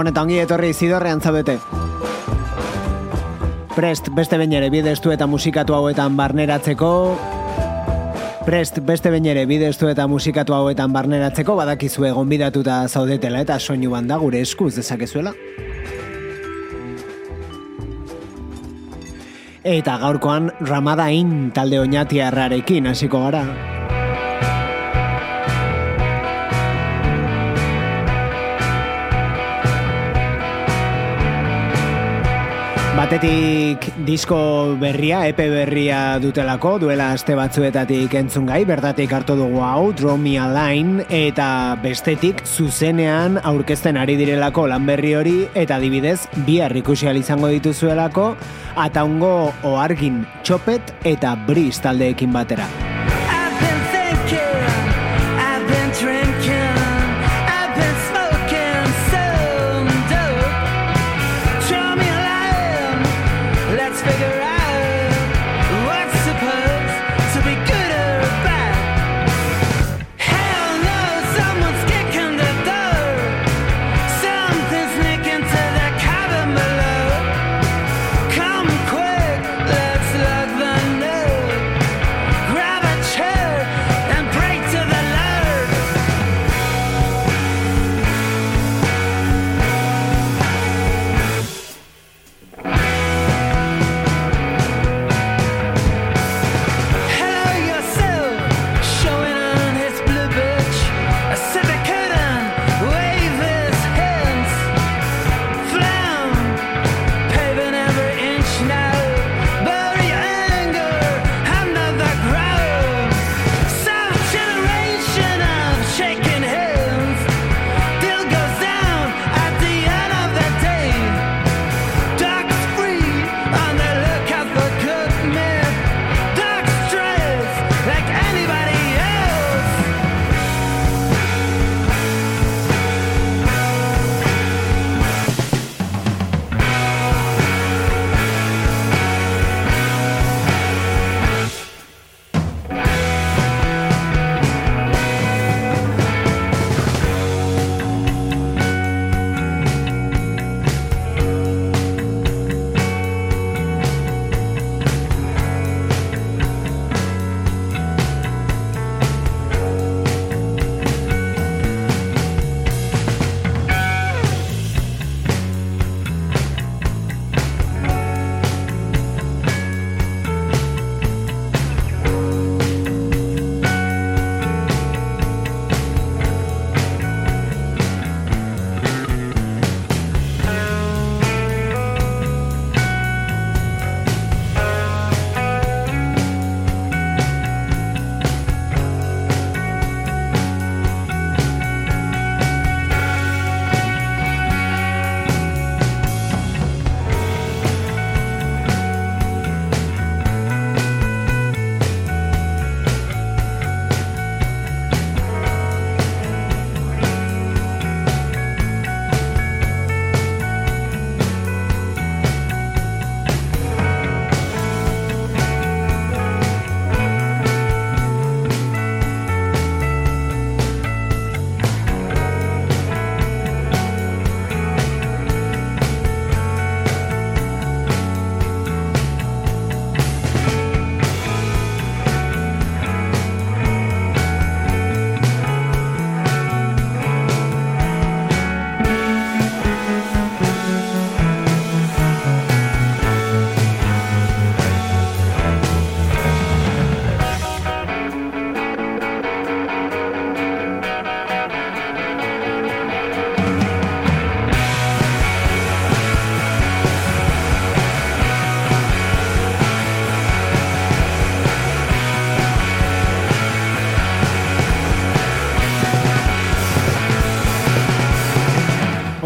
Gabon eta ongi etorri zidorrean zabete. Prest beste behin ere bidestu eta musikatu hauetan barneratzeko. Prest beste behin ere bidestu eta musikatu hauetan barneratzeko badakizue gonbidatuta zaudetela eta soinu banda gure eskuz dezakezuela. Eta gaurkoan Ramadain talde oinatiarrarekin hasiko gara. Batetik disko berria, epe berria dutelako, duela aste batzuetatik entzun gai, bertatik hartu dugu hau, Draw Me a Line, eta bestetik zuzenean aurkezten ari direlako lan berri hori, eta adibidez bihar ikusi izango dituzuelako, ataungo oargin txopet eta bris taldeekin batera.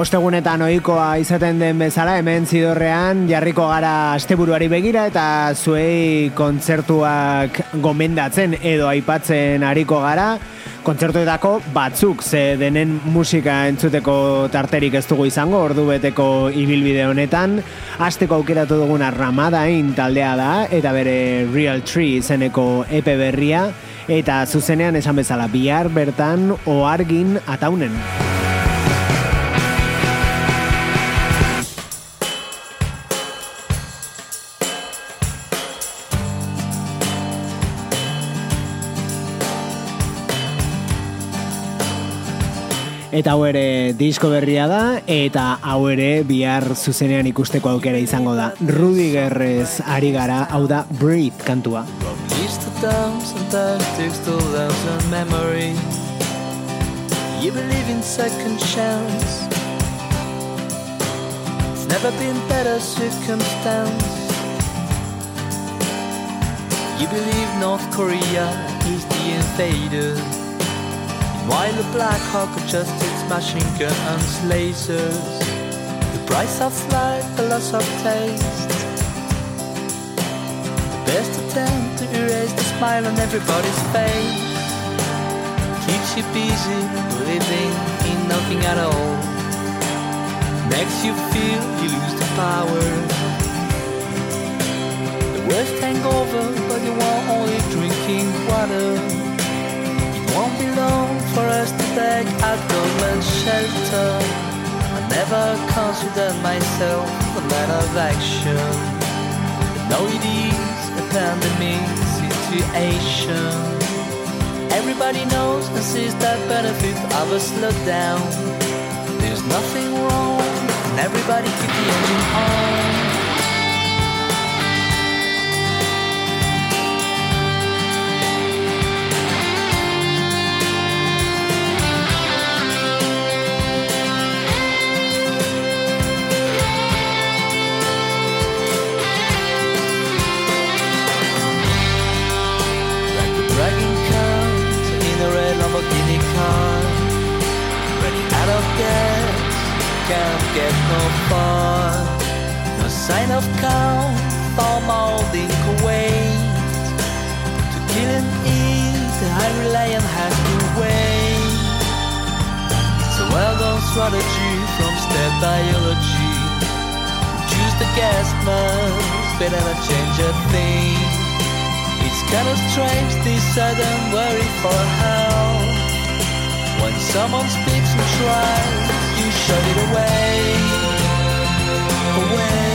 Ostegunetan ohikoa izaten den bezala hemen zidorrean jarriko gara asteburuari begira eta zuei kontzertuak gomendatzen edo aipatzen ariko gara. Kontzertuetako batzuk ze denen musika entzuteko tarterik ez dugu izango ordu beteko ibilbide honetan. Asteko aukeratu duguna Ramadain taldea da eta bere Real Tree izeneko epe berria. Eta zuzenean esan bezala bihar bertan oargin ataunen. Eta hau ere disko berria da, eta hau ere bihar zuzenean ikusteko aukera izango da. Rudigerrez ari gara, hau da Breathe kantua. East to down, sometimes takes and memory. You believe in second chance. It's never been better circumstance. You believe North Korea is the invader. While the Black Hawk adjusts its machine guns, lasers. The price of life, the loss of taste. The best attempt to erase the smile on everybody's face Keeps you busy living in nothing at all Makes you feel you lose the power The worst hangover but you are only drinking water won't be long for us to beg alcohol and shelter I never considered myself a man of action no, it is a pandemic situation. Everybody knows and sees that benefit of a slowdown. There's nothing wrong, and everybody keep the engine on. Get no far. No sign of calm, from molding Kuwait. To kill and eat, the high reliant has to wait. It's a well-known strategy from step biology. Choose the gas mask, better not change a thing. It's kind of strange this sudden worry for help. When someone speaks and tries, floated away, away.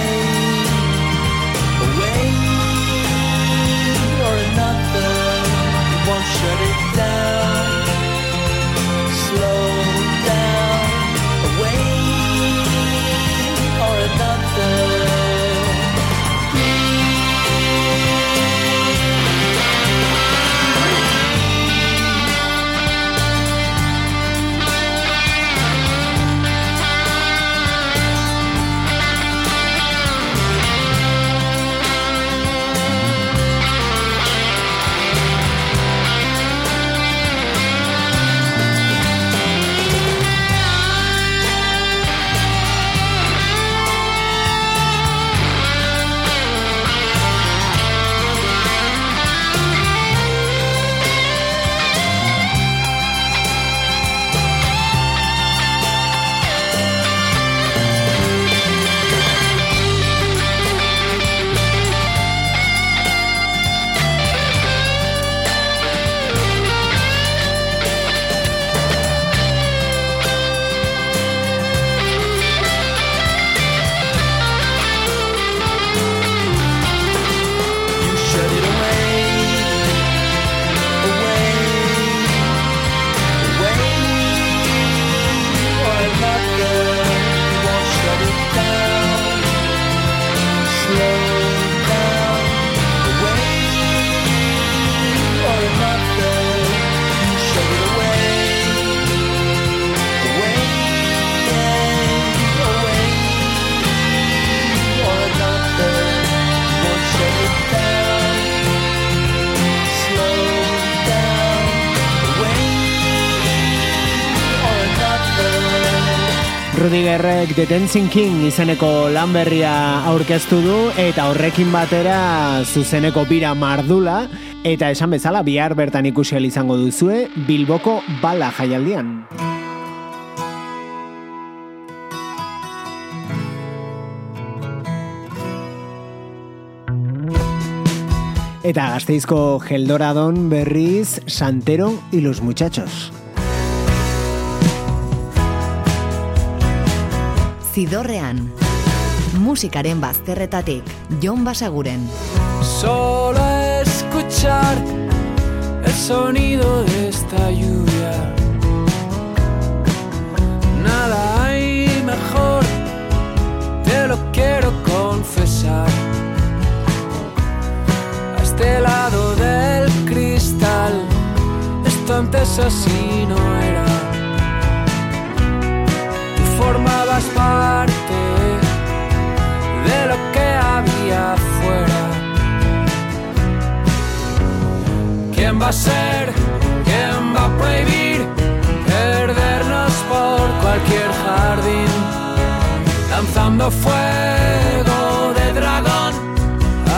Rudigerrek The Dancing King izeneko lan berria aurkeztu du eta horrekin batera zuzeneko bira mardula eta esan bezala bihar bertan ikusi izango duzue Bilboko bala jaialdian. Eta gazteizko geldoradon berriz Santero y los muchachos. Zidorrean. Musikaren bazterretatik, Jon Basaguren. Solo escuchar el sonido de esta lluvia. Nada hay mejor, te lo quiero confesar. A este lado del cristal, esto antes así no era. Formabas parte de lo que había afuera. ¿Quién va a ser? ¿Quién va a prohibir perdernos por cualquier jardín? Lanzando fuego de dragón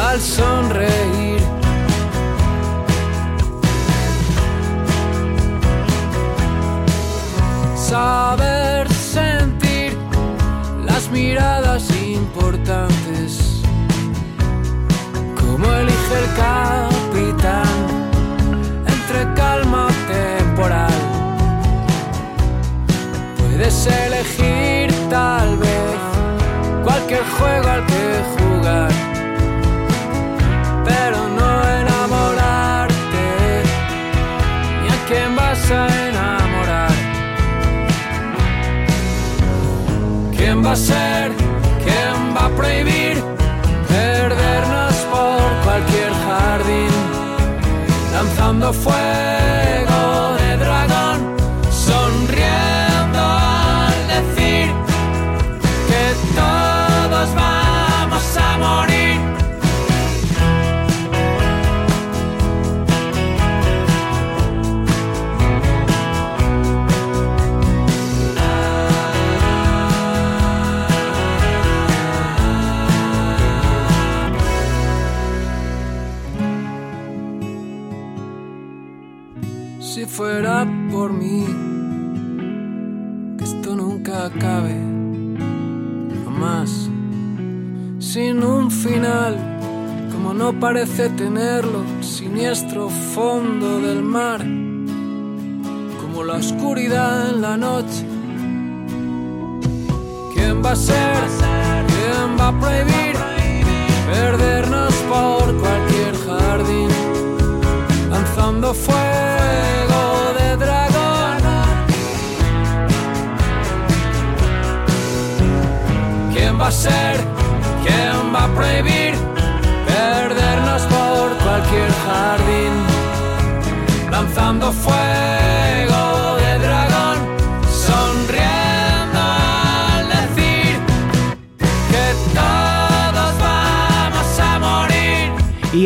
al sonreír. Saber juego al que jugar, pero no enamorarte ni a quién vas a enamorar. ¿Quién va a ser? ¿Quién va a prohibir perdernos por cualquier jardín? Lanzando fuego parece tenerlo, siniestro fondo del mar, como la oscuridad en la noche. ¿Quién va a ser? ¿Quién va a prohibir perdernos por cualquier jardín? lanzando fuego de dragón. ¿Quién va a ser? ¿Quién va a prohibir perdernos por cualquier jardín? Lanzando fuego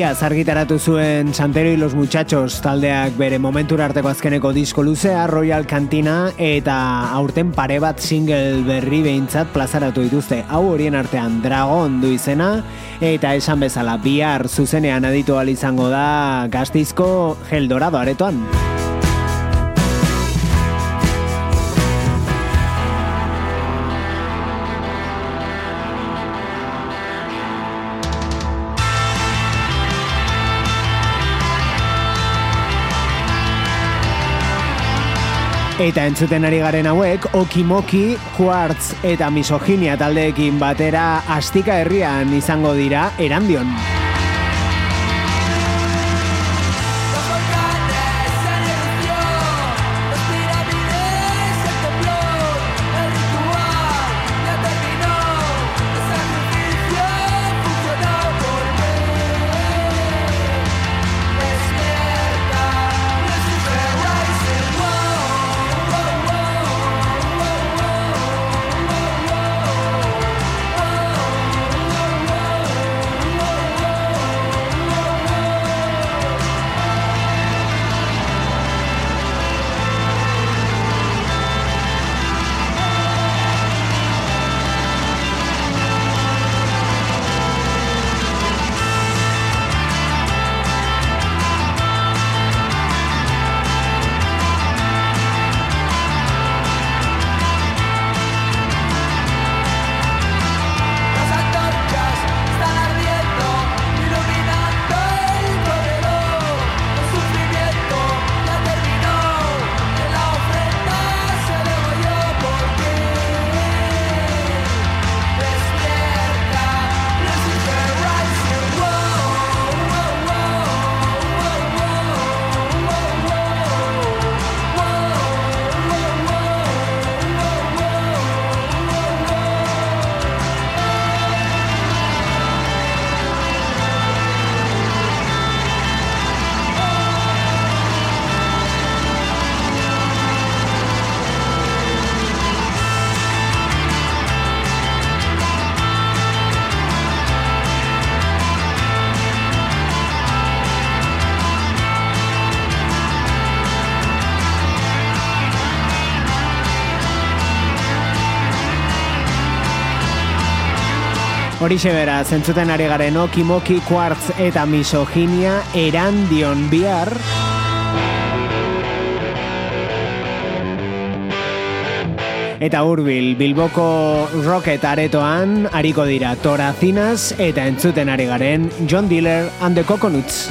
Iaz argitaratu zuen Santero y los Muchachos taldeak bere momentura arteko azkeneko disko luzea Royal Cantina eta aurten pare bat single berri behintzat plazaratu dituzte. Hau horien artean Dragon du izena eta esan bezala bihar zuzenean aditu izango da gaztizko Gel Dorado aretoan. Eta entzuten ari garen hauek, Okimoki, Quartz eta Misoginia taldeekin batera Astika herrian izango dira Erandion. Horixe bera, zentzuten ari garen okimoki, quartz eta misoginia erandion bihar. Eta hurbil Bilboko Rocket aretoan hariko dira Torazinas eta entzuten ari garen John Diller and the Coconuts.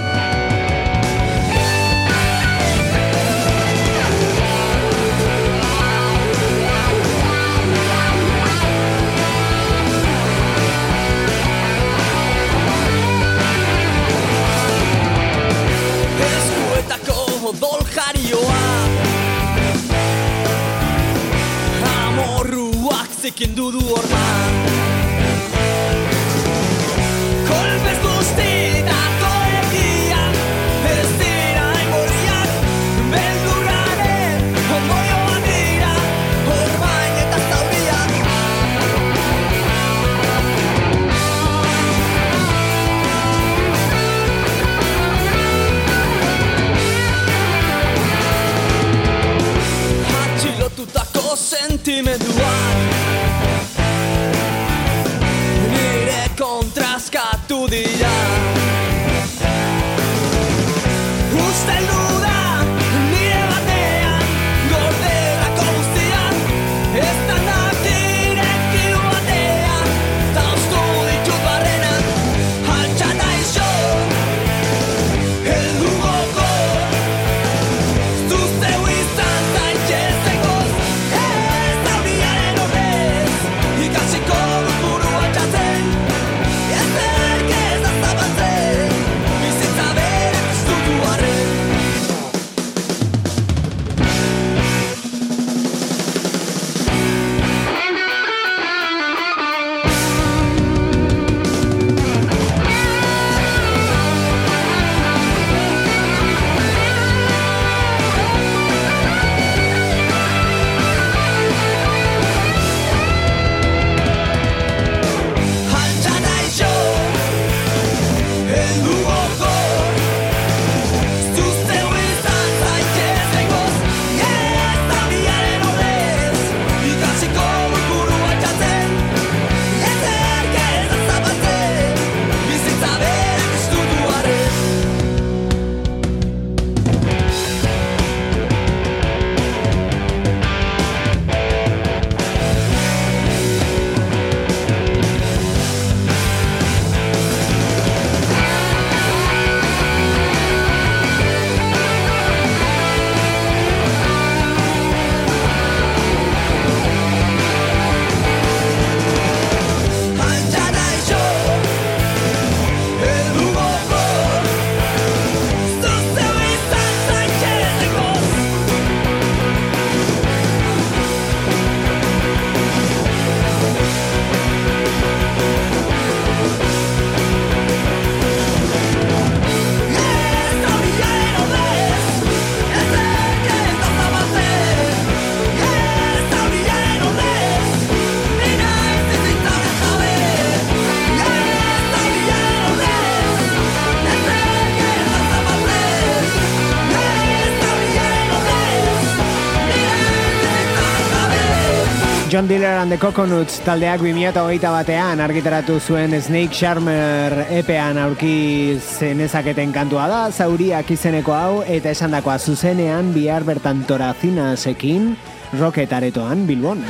John Diller and the Coconuts taldeak 2008 batean argitaratu zuen Snake Charmer epean aurki zenezaketen kantua da, zauriak izeneko hau, eta esandakoa zuzenean bihar bertan torazinasekin rocket aretoan Bilbon.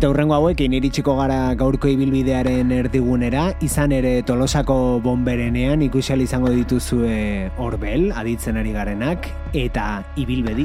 Eta hurrengo hauekin iritsiko gara gaurko ibilbidearen erdigunera, izan ere Tolosako bomberenean ikusial izango dituzue Orbel, aditzen ari garenak, eta ibilbedi.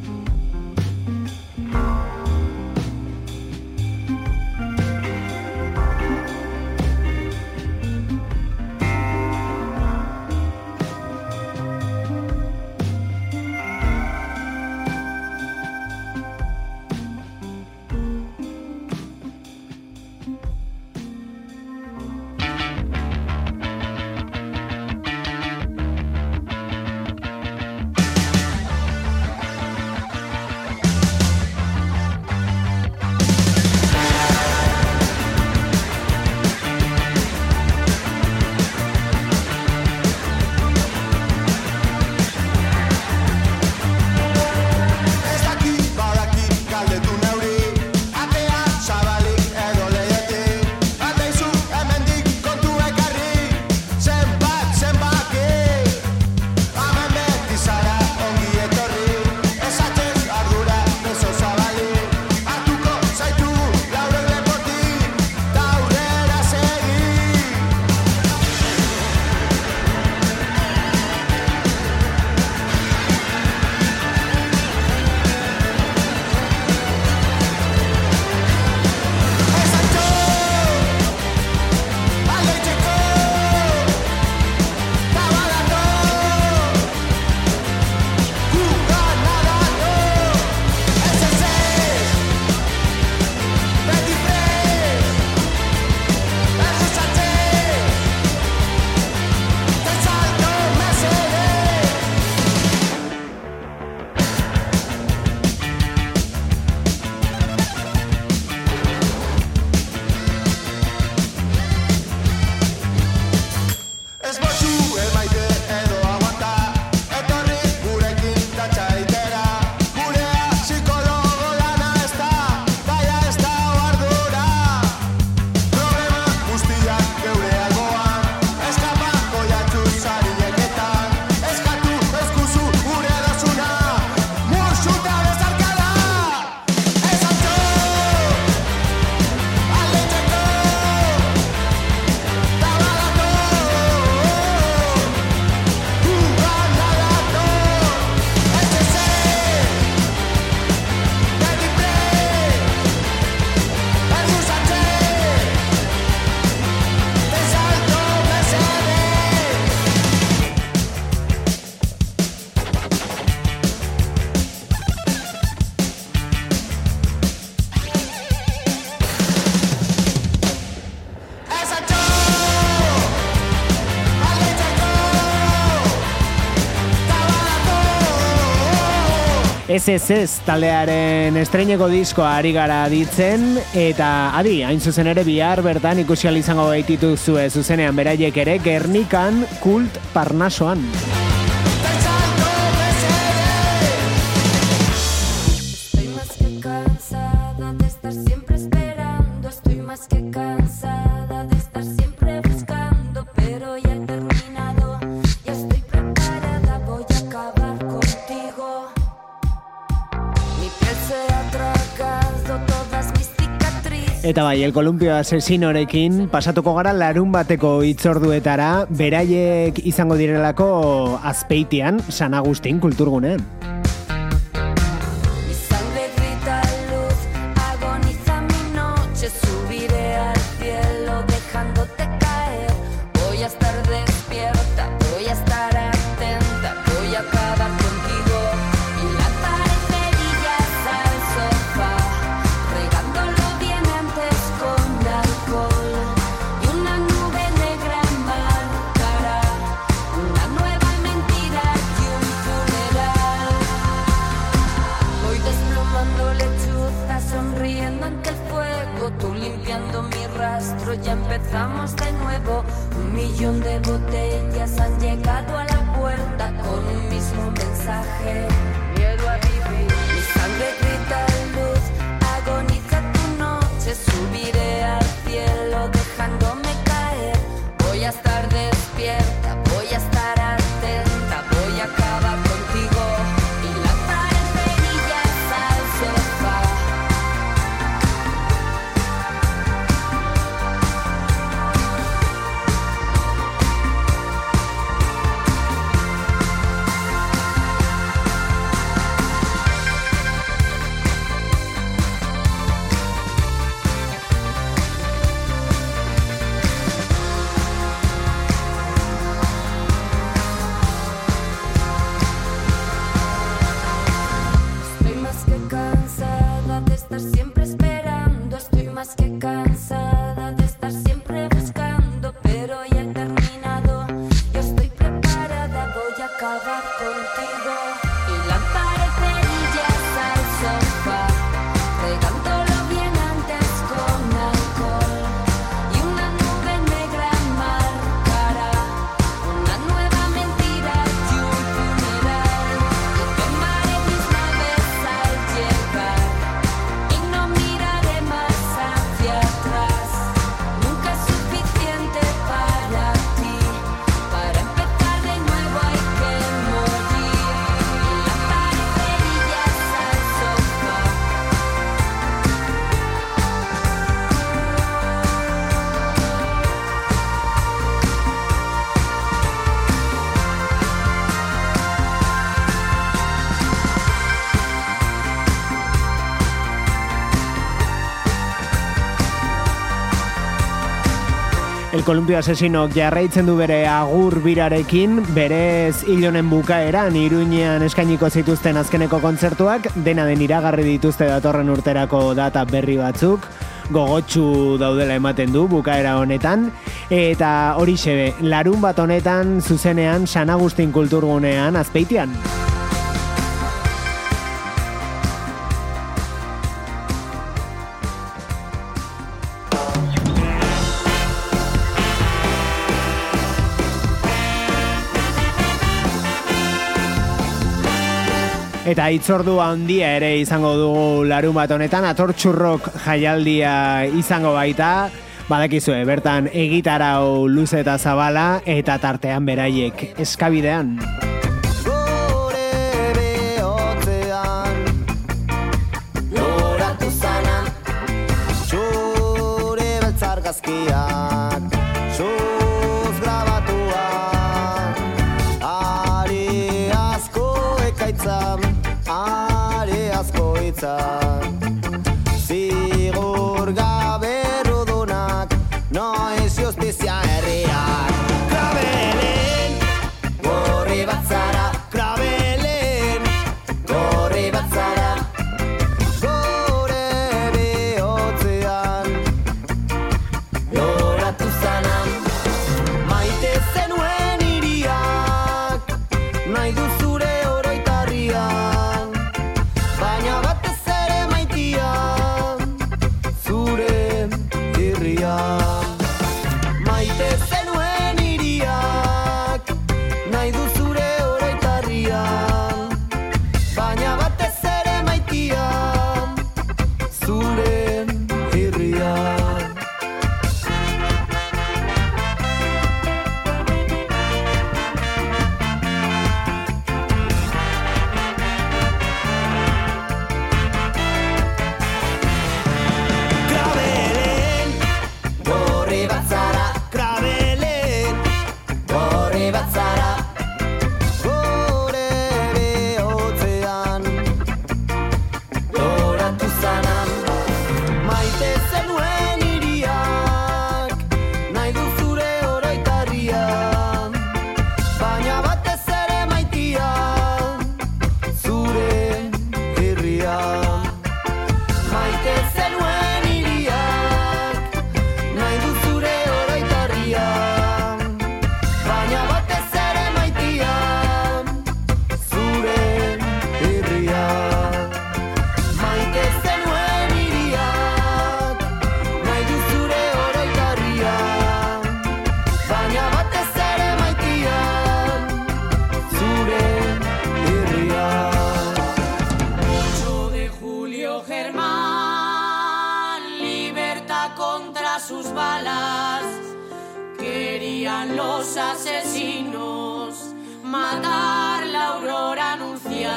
SSS taldearen estreineko diskoa ari gara ditzen eta adi, hain zuzen ere bihar bertan ikusial izango baititu zuen zuzenean beraiek ere Gernikan kult parnasoan. Eta bai, el kolumpio asesinorekin pasatuko gara larun bateko itzorduetara, beraiek izango direlako azpeitian, San Agustin kulturgunean. El Columpio Asesinok jarraitzen du bere agur birarekin, berez hilonen bukaeran iruñean eskainiko zituzten azkeneko kontzertuak, dena den iragarri dituzte datorren urterako data berri batzuk, gogotsu daudela ematen du bukaera honetan, eta hori xebe, larun bat honetan zuzenean San Agustin kulturgunean azpeitian. Eta itzordu handia ere izango dugu larun bat honetan, atortxurrok jaialdia izango baita, badakizue, bertan egitarau luze eta zabala, eta tartean beraiek eskabidean. Gure we are.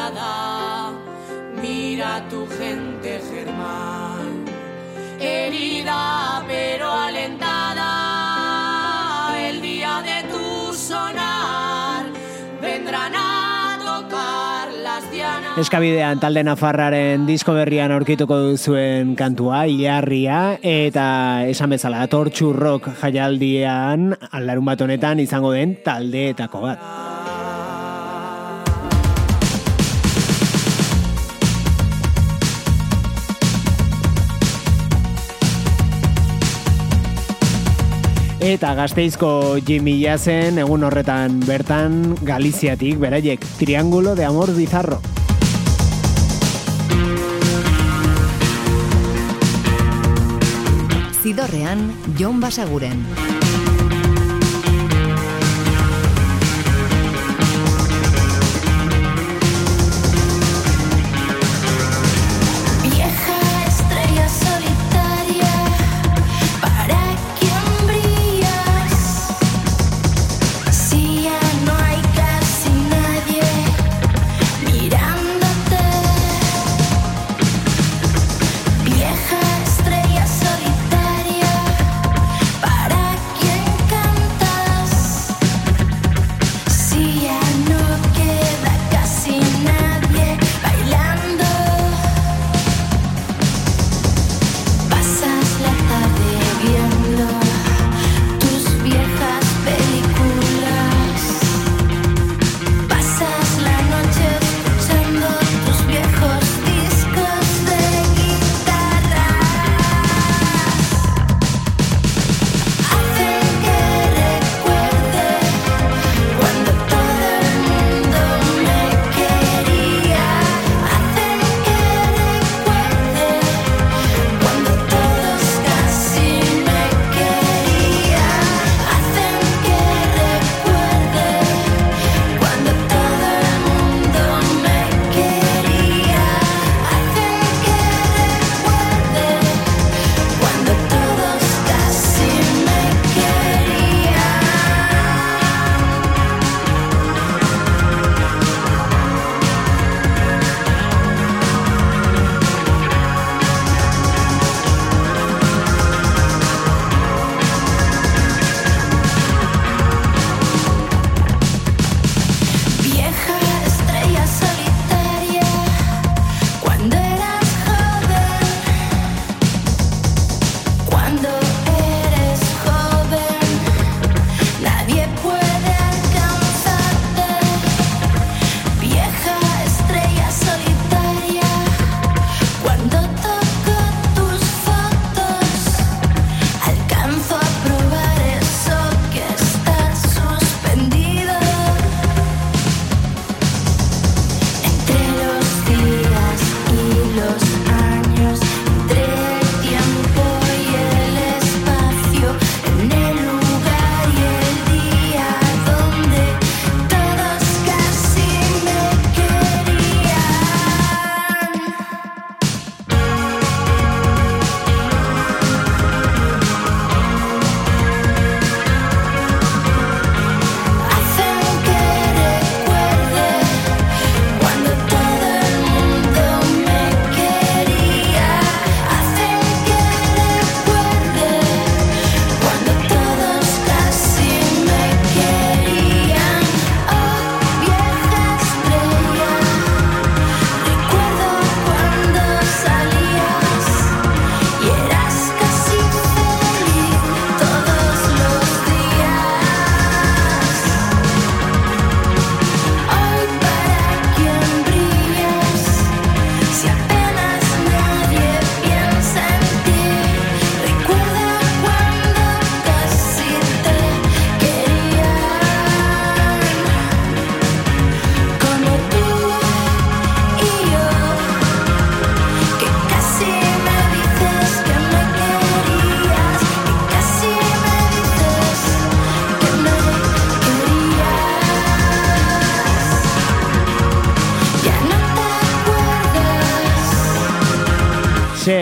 Anunciada. Mira tu gente Germán, herida pero alentada. El día de tu sonar vendrán a tocar las dianas. Eskabidean talde Nafarraren disko berrian aurkituko duzuen kantua, Ilarria, eta esan bezala, Tortxu Rock jaialdian, aldarun bat honetan izango den taldeetako bat. Eta gazteizko Jimmy Jazen egun horretan bertan Galiziatik, beraiek, Triángulo de Amor Bizarro. Zidorrean, Jon Basaguren.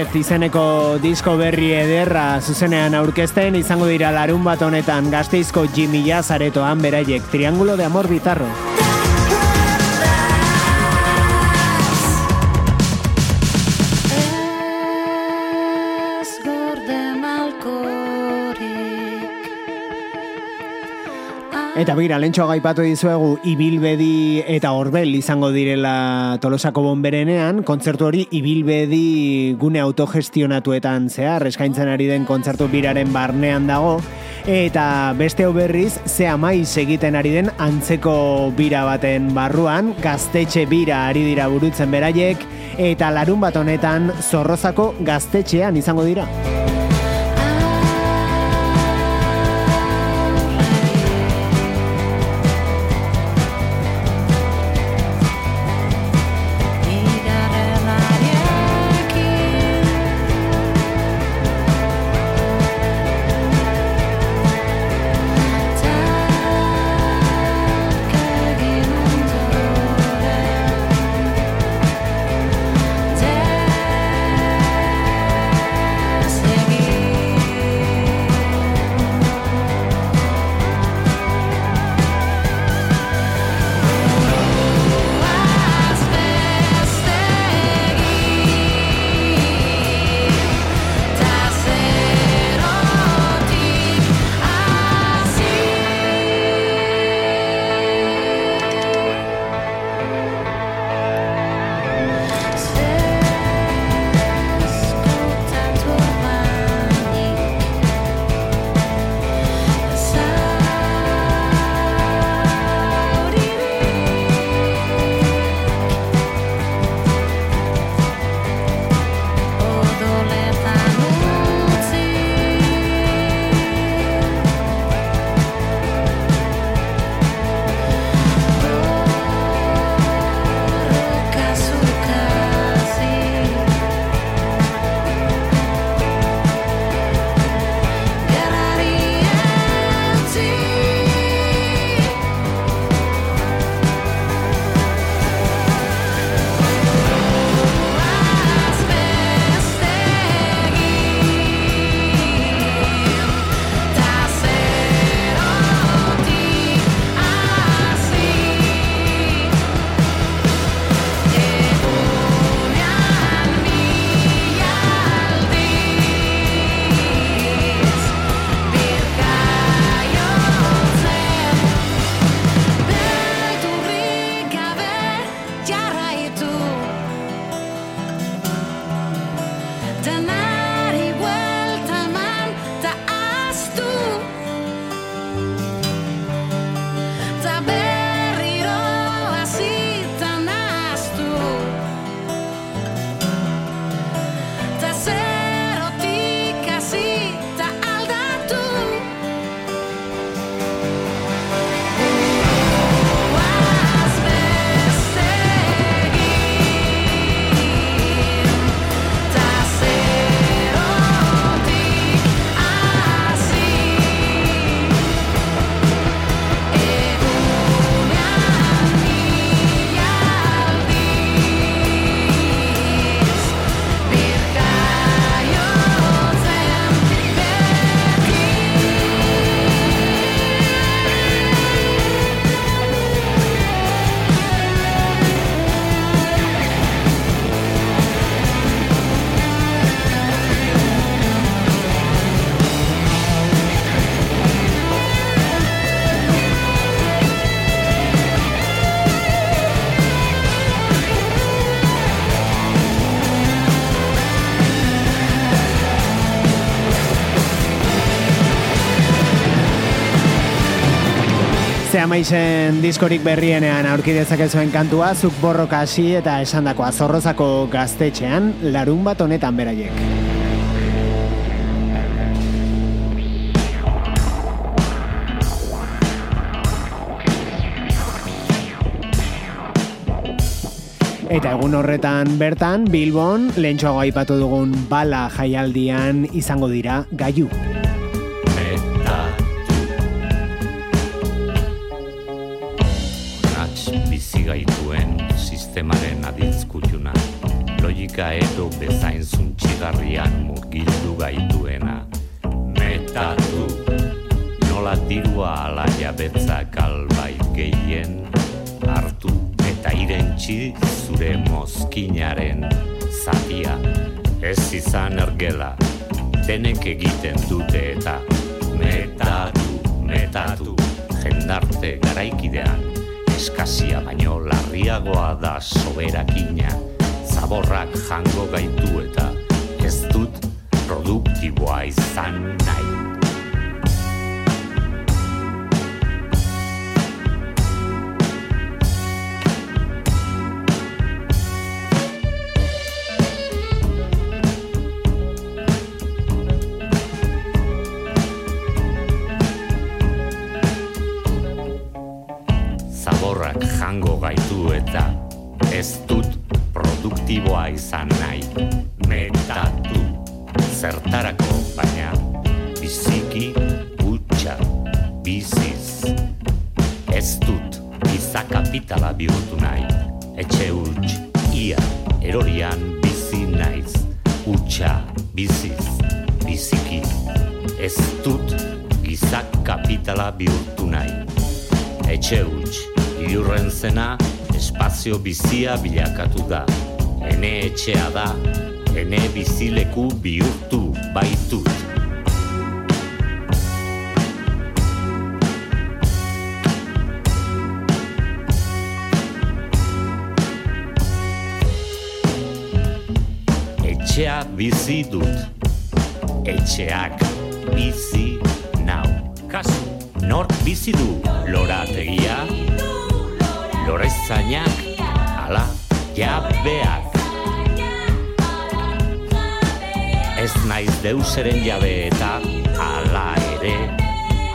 Chef izeneko disko berri ederra zuzenean aurkezten izango dira larun bat honetan gazteizko Jimmy Jazz aretoan beraiek Triángulo de Amor Bizarro. Ez gorde malkorik Eta bira, lentxo gaipatu dizuegu ibilbedi eta horbel izango direla tolosako bonberenean, kontzertu hori ibilbedi gune autogestionatuetan zehar, eskaintzen ari den kontzertu biraren barnean dago, eta beste hau berriz, ze amaiz egiten ari den antzeko bira baten barruan, gaztetxe bira ari dira burutzen beraiek, eta larun bat honetan zorrozako gaztetxean izango dira. Amaizen diskorik berrienean aurki dezakezuen kantua, zuk borroka hasi eta esandakoa zorrozako gaztetxean, larun bat honetan beraiek. Eta egun horretan bertan, Bilbon, lehentxoago aipatu dugun bala jaialdian izango dira gaiu. Logika edo bezain zuntxigarrian murgildu gaituena. Metatu, nola dirua ala jabetzak albait gehien hartu eta irentxi zure mozkinaren zatia. Ez izan ergela, denek egiten dute eta metatu, metatu, jendarte garaikidean, eskasia baino larriagoa da soberakina, zaborrak jango gaitu eta ez dut produktiboa izan nahi. Espazio bizia bilakatu da. Ene etxea da, ene bizileku bihurtu baitut. Etxea bizi dut, deuseren jabe eta ala ere,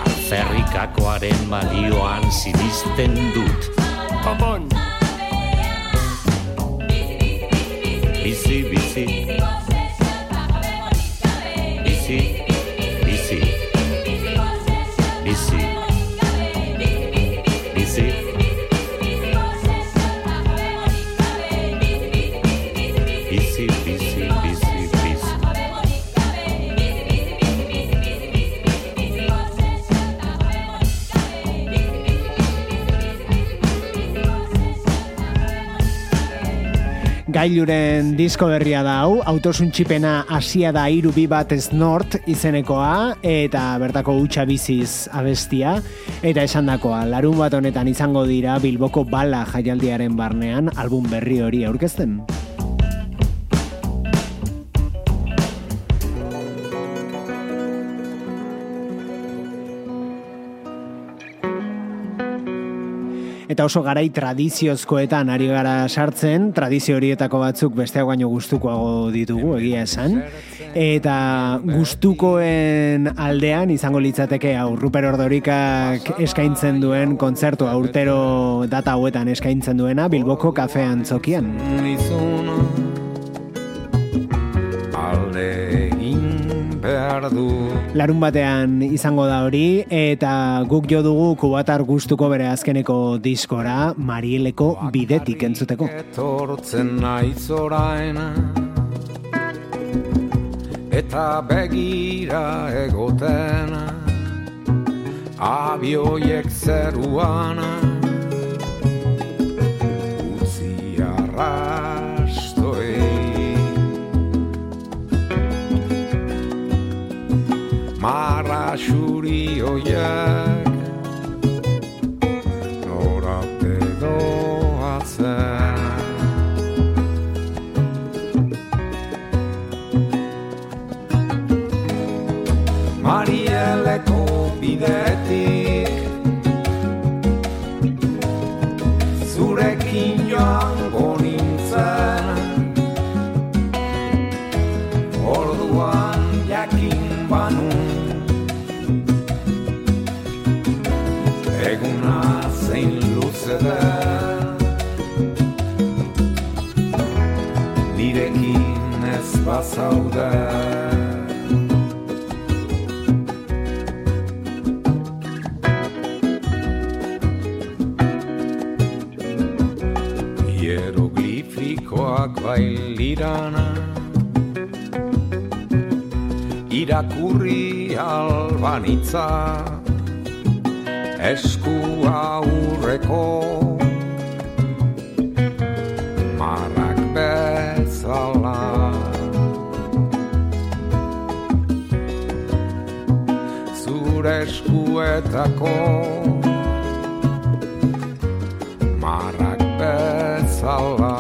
alferrikakoaren balioan sinisten dut. Gailuren disko berria da hau, autosuntxipena hasia da iru bi bat ez nort izenekoa, eta bertako utxa biziz abestia, eta esandakoa, larun bat honetan izango dira Bilboko bala jaialdiaren barnean album berri hori aurkezten. Eta oso garai tradiziozkoetan ari gara sartzen, tradizio horietako batzuk besteak baino gustukoago ditugu, egia esan. Eta gustukoen aldean izango litzateke hau Ruper Ordorikak eskaintzen duen kontzertu urtero data hauetan eskaintzen duena Bilboko kafean zokian. Alde behar du Larun batean izango da hori eta guk jo dugu kubatar gustuko bere azkeneko diskora Marieleko bidetik entzuteko. Etortzen naiz orain. Eta begira egoten Abioiek zeruan Marra xuri oiek zaude. Hieroglifikoak bailirana Irakurri albanitza Eskua urreko eskuetako Marrak bezala.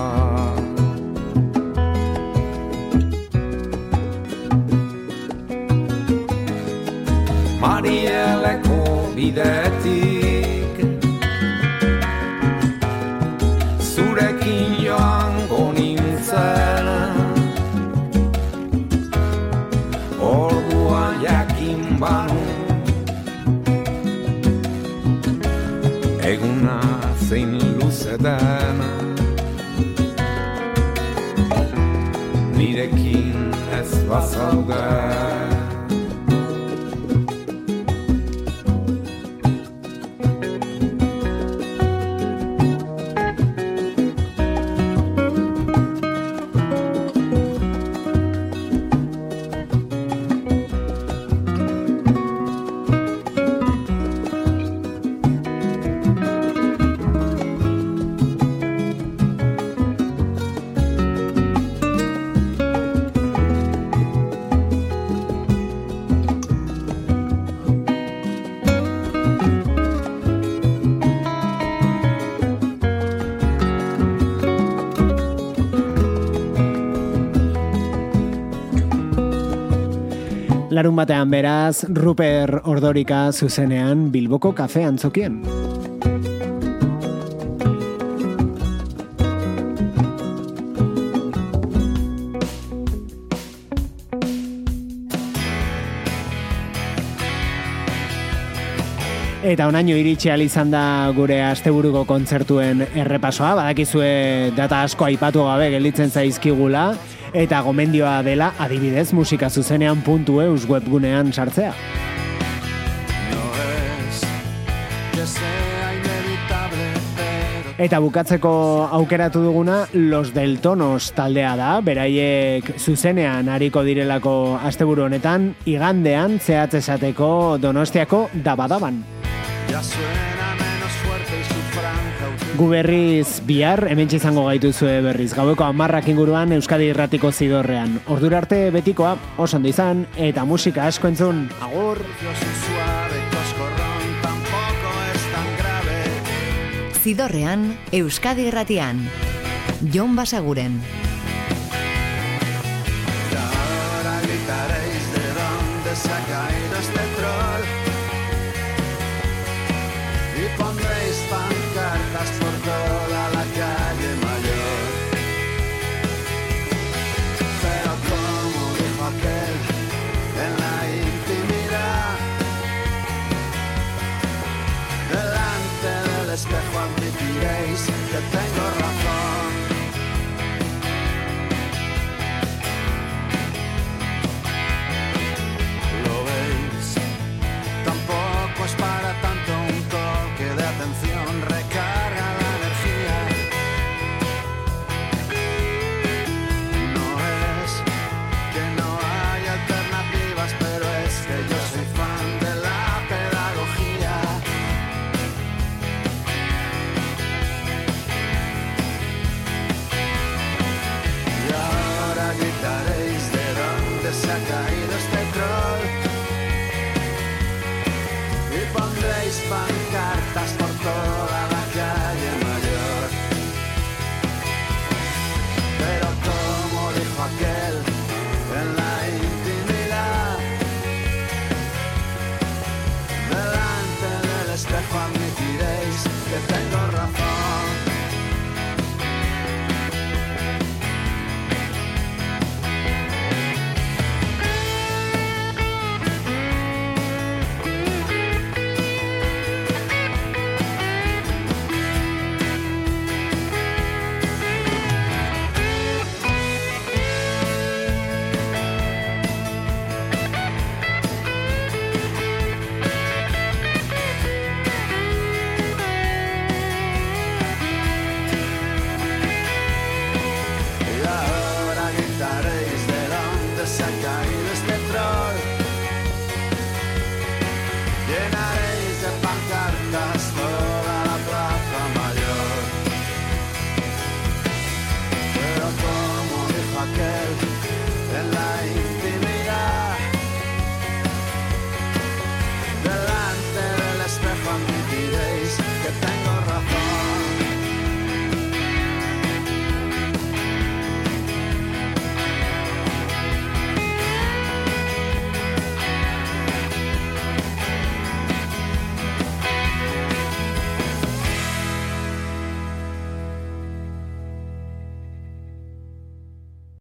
Marieleko bidetik ez bazaude Larun batean beraz, Ruper Ordorika zuzenean Bilboko kafe antzokien. Eta onaino iritsi izan da gure asteburuko kontzertuen errepasoa, badakizue data asko aipatu gabe gelditzen zaizkigula, eta gomendioa dela adibidez musika zuzenean puntu eus webgunean sartzea. Eta bukatzeko aukeratu duguna Los del Tonos taldea da, beraiek zuzenean hariko direlako asteburu honetan, igandean zehatz esateko Donostiako dabadaban. ya Gu berriz bihar hemen izango gaituzue berriz. Gaueko amarrak inguruan Euskadi irratiko zidorrean. Ordura arte betikoa, oso ondo izan, eta musika asko entzun. Agur! Zidorrean, Euskadi irratian. Jon Basaguren. ja caires,